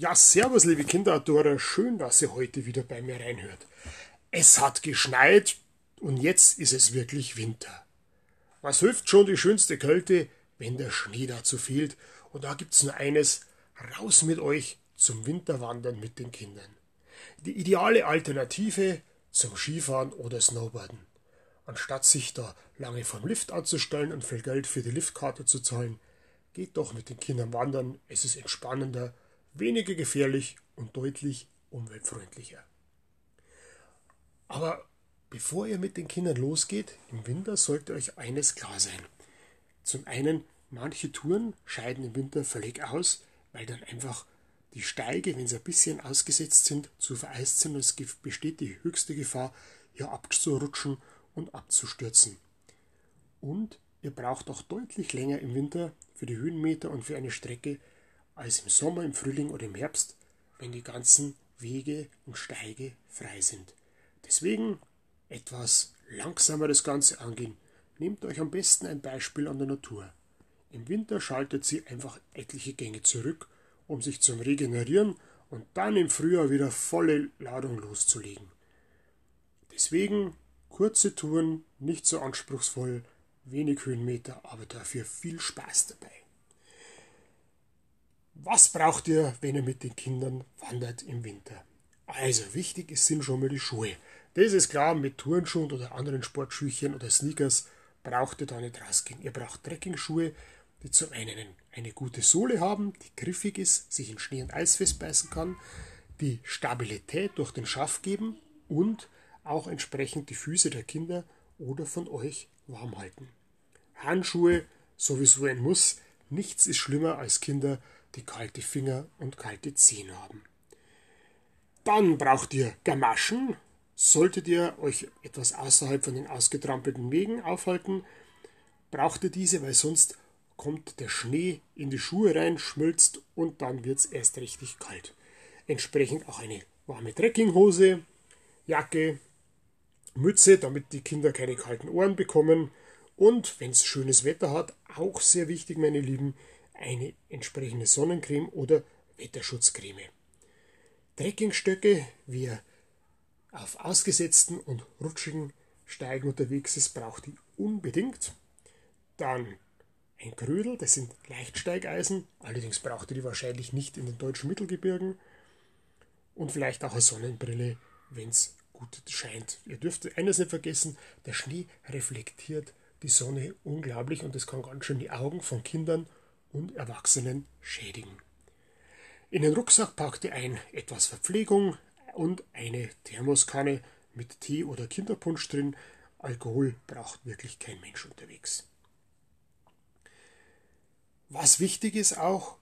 Ja, servus, liebe Kinderadorer. Schön, dass ihr heute wieder bei mir reinhört. Es hat geschneit und jetzt ist es wirklich Winter. Was hilft schon die schönste Kälte, wenn der Schnee dazu fehlt? Und da gibt's nur eines: raus mit euch zum Winterwandern mit den Kindern. Die ideale Alternative zum Skifahren oder Snowboarden. Anstatt sich da lange vom Lift anzustellen und viel Geld für die Liftkarte zu zahlen, geht doch mit den Kindern wandern. Es ist entspannender weniger gefährlich und deutlich umweltfreundlicher. Aber bevor ihr mit den Kindern losgeht, im Winter sollte euch eines klar sein. Zum einen, manche Touren scheiden im Winter völlig aus, weil dann einfach die Steige, wenn sie ein bisschen ausgesetzt sind, zu vereist sind und es besteht die höchste Gefahr, hier abzurutschen und abzustürzen. Und ihr braucht auch deutlich länger im Winter für die Höhenmeter und für eine Strecke, als im Sommer, im Frühling oder im Herbst, wenn die ganzen Wege und Steige frei sind. Deswegen etwas langsamer das Ganze angehen. Nehmt euch am besten ein Beispiel an der Natur. Im Winter schaltet sie einfach etliche Gänge zurück, um sich zum Regenerieren und dann im Frühjahr wieder volle Ladung loszulegen. Deswegen kurze Touren, nicht so anspruchsvoll, wenig Höhenmeter, aber dafür viel Spaß dabei. Was braucht ihr, wenn ihr mit den Kindern wandert im Winter? Also, wichtig sind schon mal die Schuhe. Das ist klar, mit Turnschuhen oder anderen Sportschüchen oder Sneakers braucht ihr da nicht rausgehen. Ihr braucht Trekkingschuhe, die zum einen eine gute Sohle haben, die griffig ist, sich in Schnee und Eis festbeißen kann, die Stabilität durch den Schaft geben und auch entsprechend die Füße der Kinder oder von euch warm halten. Handschuhe sowieso ein Muss. Nichts ist schlimmer als Kinder, die kalte Finger und kalte Zehen haben. Dann braucht ihr Gamaschen. Solltet ihr euch etwas außerhalb von den ausgetrampelten Wegen aufhalten, braucht ihr diese, weil sonst kommt der Schnee in die Schuhe rein, schmilzt und dann wird es erst richtig kalt. Entsprechend auch eine warme Trekkinghose, Jacke, Mütze, damit die Kinder keine kalten Ohren bekommen. Und wenn es schönes Wetter hat, auch sehr wichtig, meine Lieben, eine entsprechende Sonnencreme oder Wetterschutzcreme. Trekkingstöcke, wie ihr auf ausgesetzten und rutschigen Steigen unterwegs ist, braucht ihr unbedingt. Dann ein Krödel, das sind Leichtsteigeisen, allerdings braucht ihr die wahrscheinlich nicht in den deutschen Mittelgebirgen. Und vielleicht auch eine Sonnenbrille, wenn es gut scheint. Ihr dürft eines nicht vergessen, der Schnee reflektiert die Sonne unglaublich und es kann ganz schön die Augen von Kindern und Erwachsenen schädigen. In den Rucksack packt ihr ein etwas Verpflegung und eine Thermoskanne mit Tee oder Kinderpunsch drin. Alkohol braucht wirklich kein Mensch unterwegs. Was wichtig ist auch,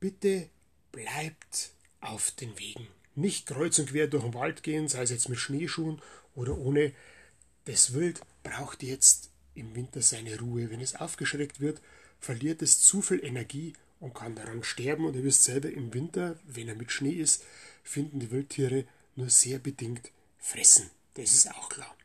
bitte bleibt auf den Wegen. Nicht kreuz und quer durch den Wald gehen, sei es jetzt mit Schneeschuhen oder ohne. Das Wild braucht jetzt im Winter seine Ruhe. Wenn es aufgeschreckt wird, verliert es zu viel Energie und kann daran sterben. Und ihr wisst selber, im Winter, wenn er mit Schnee ist, finden die Wildtiere nur sehr bedingt Fressen. Das ist auch klar.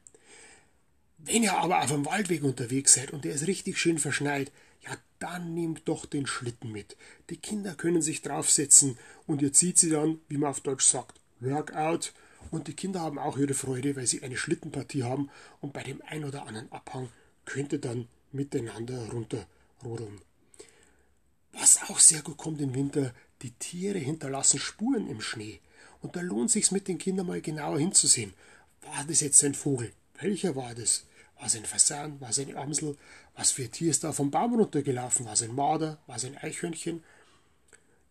Wenn ihr aber auf einem Waldweg unterwegs seid und der ist richtig schön verschneit, ja, dann nehmt doch den Schlitten mit. Die Kinder können sich draufsetzen und ihr zieht sie dann, wie man auf Deutsch sagt, Workout. Und die Kinder haben auch ihre Freude, weil sie eine Schlittenpartie haben und bei dem ein oder anderen Abhang könnt ihr dann miteinander runter rodeln. Was auch sehr gut kommt im Winter, die Tiere hinterlassen Spuren im Schnee. Und da lohnt sich's mit den Kindern mal genauer hinzusehen. War das jetzt ein Vogel? Welcher war das? War es ein Fasan? War es eine Amsel? Was für ein Tier ist da vom Baum runtergelaufen? War es ein Marder? War es ein Eichhörnchen?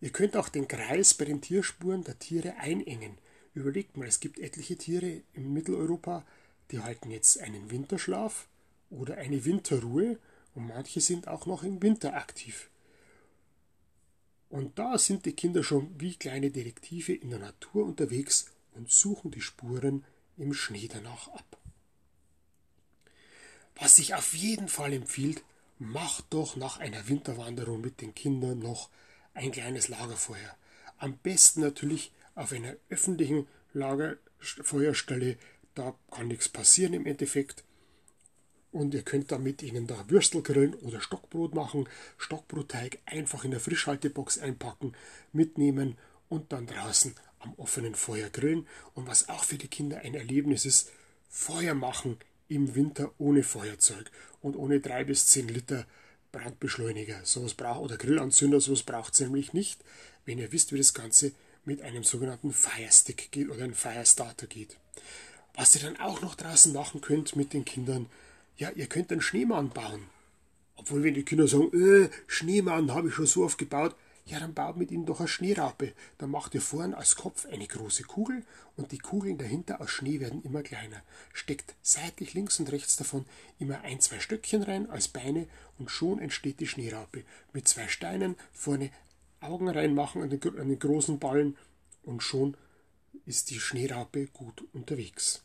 Ihr könnt auch den Kreis bei den Tierspuren der Tiere einengen. Überlegt mal, es gibt etliche Tiere in Mitteleuropa, die halten jetzt einen Winterschlaf oder eine Winterruhe und manche sind auch noch im Winter aktiv. Und da sind die Kinder schon wie kleine Detektive in der Natur unterwegs und suchen die Spuren im Schnee danach ab. Was sich auf jeden Fall empfiehlt, macht doch nach einer Winterwanderung mit den Kindern noch ein kleines Lagerfeuer. Am besten natürlich auf einer öffentlichen Lagerfeuerstelle, da kann nichts passieren im Endeffekt. Und ihr könnt dann mit ihnen da Würstel grillen oder Stockbrot machen. Stockbrotteig einfach in der Frischhaltebox einpacken, mitnehmen und dann draußen am offenen Feuer grillen. Und was auch für die Kinder ein Erlebnis ist, Feuer machen im Winter ohne Feuerzeug und ohne drei bis zehn Liter Brandbeschleuniger. Sowas braucht oder Grillanzünder, sowas braucht es nämlich nicht, wenn ihr wisst, wie das Ganze mit einem sogenannten Firestick geht oder einem Firestarter geht. Was ihr dann auch noch draußen machen könnt mit den Kindern, ja, ihr könnt einen Schneemann bauen. Obwohl, wenn die Kinder sagen, äh, Schneemann habe ich schon so oft gebaut, ja, dann baut mit ihm doch eine Schneeraupe. Dann macht ihr vorn als Kopf eine große Kugel und die Kugeln dahinter aus Schnee werden immer kleiner. Steckt seitlich links und rechts davon immer ein, zwei Stöckchen rein als Beine und schon entsteht die Schneeraupe. Mit zwei Steinen vorne Augen reinmachen an den, an den großen Ballen und schon ist die Schneeraupe gut unterwegs.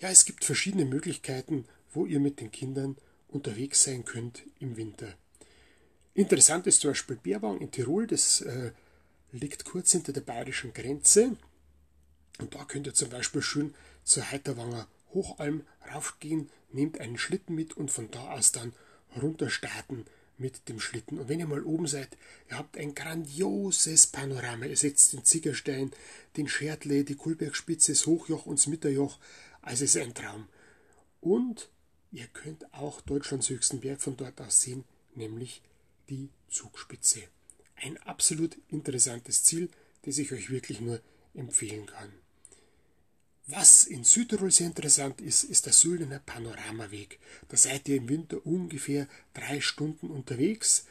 Ja, es gibt verschiedene Möglichkeiten, wo ihr mit den Kindern unterwegs sein könnt im Winter. Interessant ist zum Beispiel Bärwang in Tirol, das äh, liegt kurz hinter der bayerischen Grenze. Und da könnt ihr zum Beispiel schön zur Heiterwanger Hochalm raufgehen, nehmt einen Schlitten mit und von da aus dann runter starten mit dem Schlitten. Und wenn ihr mal oben seid, ihr habt ein grandioses Panorama. Ihr setzt den Ziegerstein, den Schertle, die Kulbergspitze, das Hochjoch und das Mitterjoch. Also es ist ein Traum. Und ihr könnt auch Deutschlands höchsten Berg von dort aus sehen, nämlich die Zugspitze. Ein absolut interessantes Ziel, das ich euch wirklich nur empfehlen kann. Was in Südtirol sehr interessant ist, ist der Suldener Panoramaweg. Da seid ihr im Winter ungefähr drei Stunden unterwegs.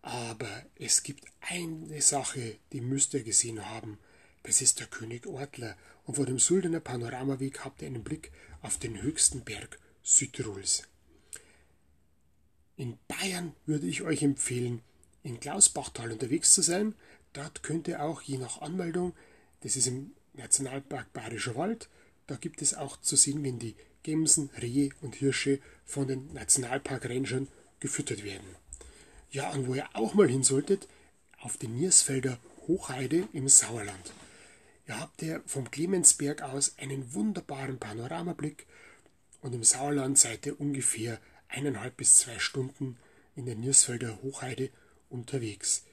Aber es gibt eine Sache, die müsst ihr gesehen haben. Das ist der König Ortler. Und vor dem Suldener Panoramaweg habt ihr einen Blick auf den höchsten Berg Südtirols. In Bayern würde ich euch empfehlen, in Klausbachtal unterwegs zu sein. Dort könnt ihr auch je nach Anmeldung, das ist im Nationalpark Bayerischer Wald, da gibt es auch zu sehen, wenn die Gemsen, Rehe und Hirsche von den Nationalpark-Rangern gefüttert werden. Ja, und wo ihr auch mal hin solltet, auf die Niersfelder Hochheide im Sauerland. Ihr habt ja vom Clemensberg aus einen wunderbaren Panoramablick und im Sauerland seid ihr ungefähr eineinhalb bis zwei Stunden in der Niersfelder Hochheide unterwegs.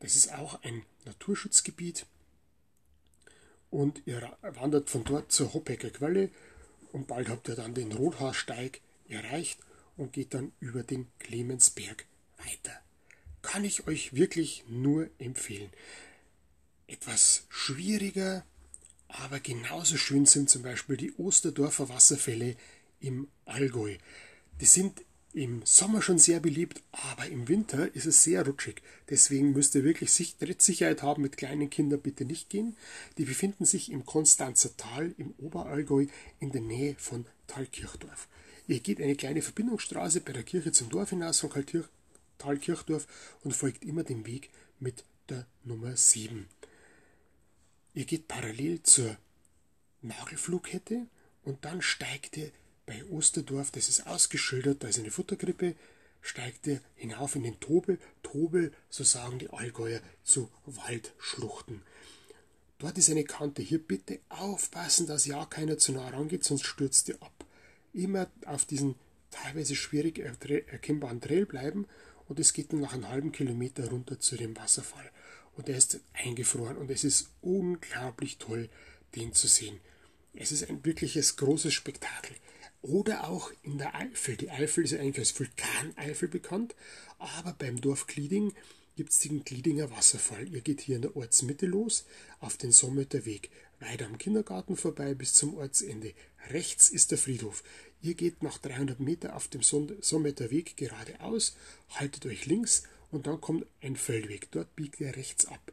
Das ist auch ein Naturschutzgebiet und ihr wandert von dort zur Hoppecker Quelle und bald habt ihr dann den Rothaarsteig erreicht und geht dann über den Clemensberg weiter. Kann ich euch wirklich nur empfehlen. Etwas schwieriger, aber genauso schön sind zum Beispiel die Osterdorfer Wasserfälle im Allgäu. Die sind im Sommer schon sehr beliebt, aber im Winter ist es sehr rutschig. Deswegen müsst ihr wirklich Trittsicherheit haben, mit kleinen Kindern bitte nicht gehen. Die befinden sich im Konstanzer Tal im Oberallgäu in der Nähe von Thalkirchdorf. Ihr geht eine kleine Verbindungsstraße bei der Kirche zum Dorf hinaus von Thalkirchdorf und folgt immer dem Weg mit der Nummer 7. Ihr geht parallel zur Nagelflughette und dann steigt ihr bei Osterdorf, das ist ausgeschildert, da ist eine Futterkrippe, steigt er hinauf in den Tobel. Tobel, so sagen die Allgäuer, zu Waldschluchten. Dort ist eine Kante. Hier bitte aufpassen, dass ja keiner zu nah rangeht, sonst stürzt ihr ab. Immer auf diesen teilweise schwierig erkennbaren Trail bleiben und es geht dann nach einem halben Kilometer runter zu dem Wasserfall. Und er ist eingefroren und es ist unglaublich toll, den zu sehen. Es ist ein wirkliches großes Spektakel. Oder auch in der Eifel. Die Eifel ist eigentlich als Vulkaneifel bekannt, aber beim Dorf Glieding gibt es den Gliedinger Wasserfall. Ihr geht hier in der Ortsmitte los, auf den Sommeter Weg, weiter am Kindergarten vorbei bis zum Ortsende. Rechts ist der Friedhof. Ihr geht nach 300 Meter auf dem Sommeter Weg geradeaus, haltet euch links und dann kommt ein Feldweg. Dort biegt ihr rechts ab.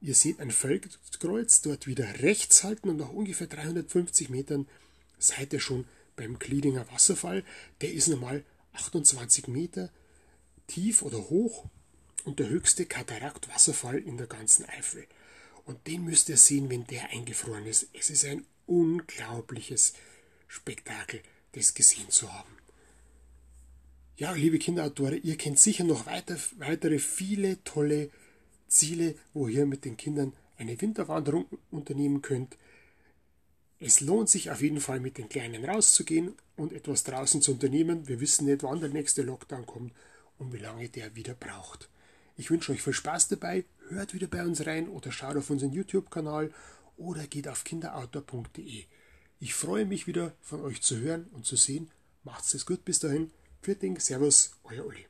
Ihr seht ein Feldkreuz, dort wieder rechts halten und nach ungefähr 350 Metern seid ihr schon beim Gliedinger Wasserfall, der ist normal 28 Meter tief oder hoch und der höchste Kataraktwasserfall in der ganzen Eifel. Und den müsst ihr sehen, wenn der eingefroren ist. Es ist ein unglaubliches Spektakel, das gesehen zu haben. Ja, liebe Kinderautore, ihr kennt sicher noch weiter, weitere viele tolle Ziele, wo ihr mit den Kindern eine Winterwanderung unternehmen könnt. Es lohnt sich auf jeden Fall mit den Kleinen rauszugehen und etwas draußen zu unternehmen. Wir wissen nicht, wann der nächste Lockdown kommt und wie lange der wieder braucht. Ich wünsche euch viel Spaß dabei, hört wieder bei uns rein oder schaut auf unseren YouTube-Kanal oder geht auf kinderoutdoor.de. Ich freue mich wieder von euch zu hören und zu sehen. Macht's es gut bis dahin. Für Servus, euer Uli.